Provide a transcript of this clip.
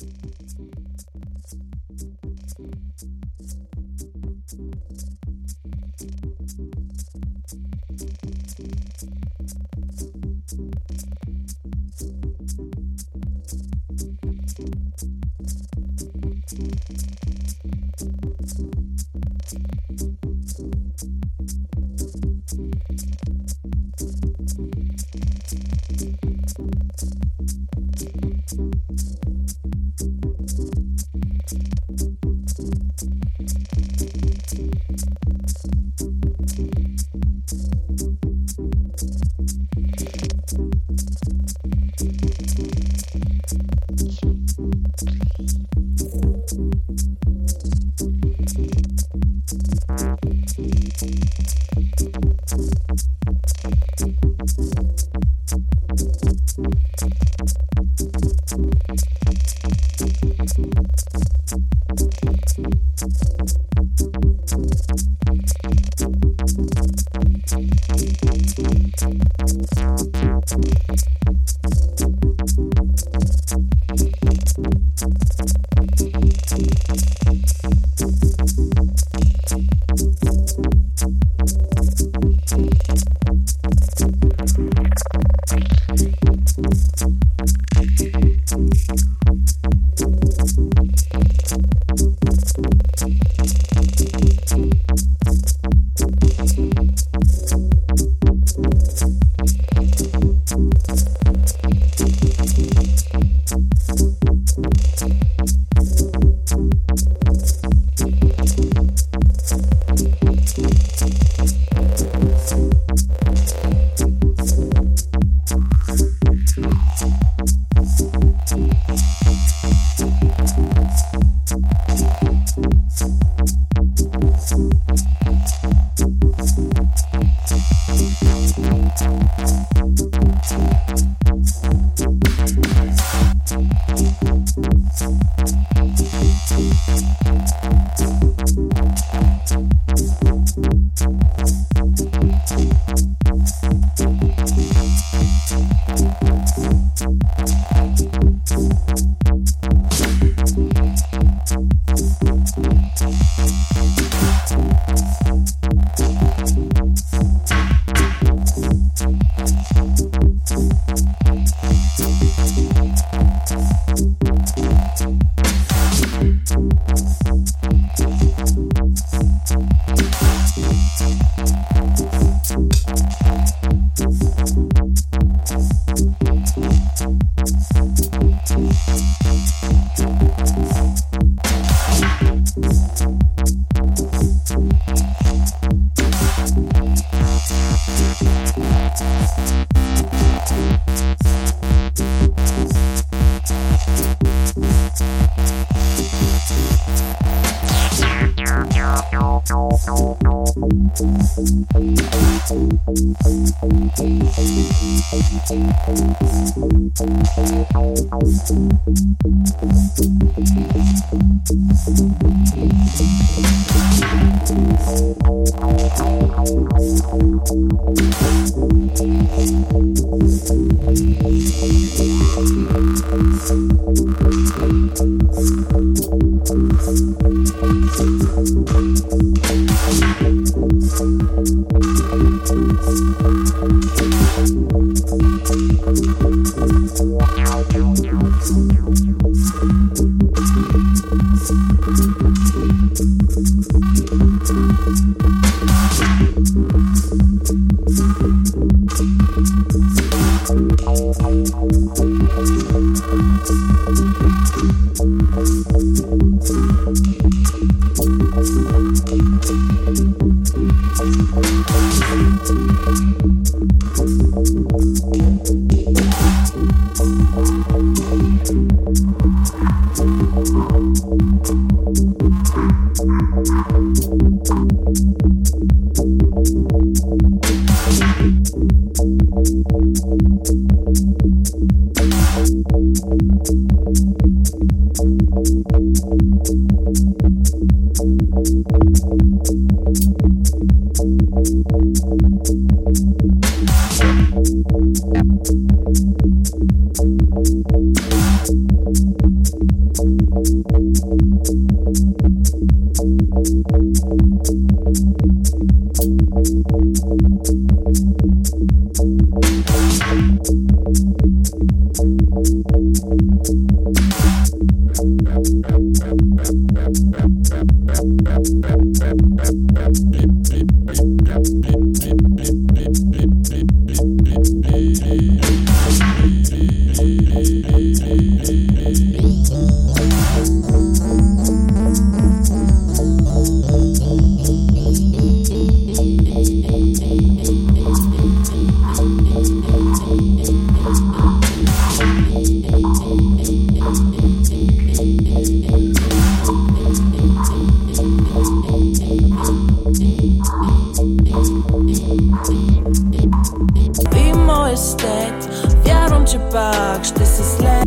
Thank you. Thank так, что сисля...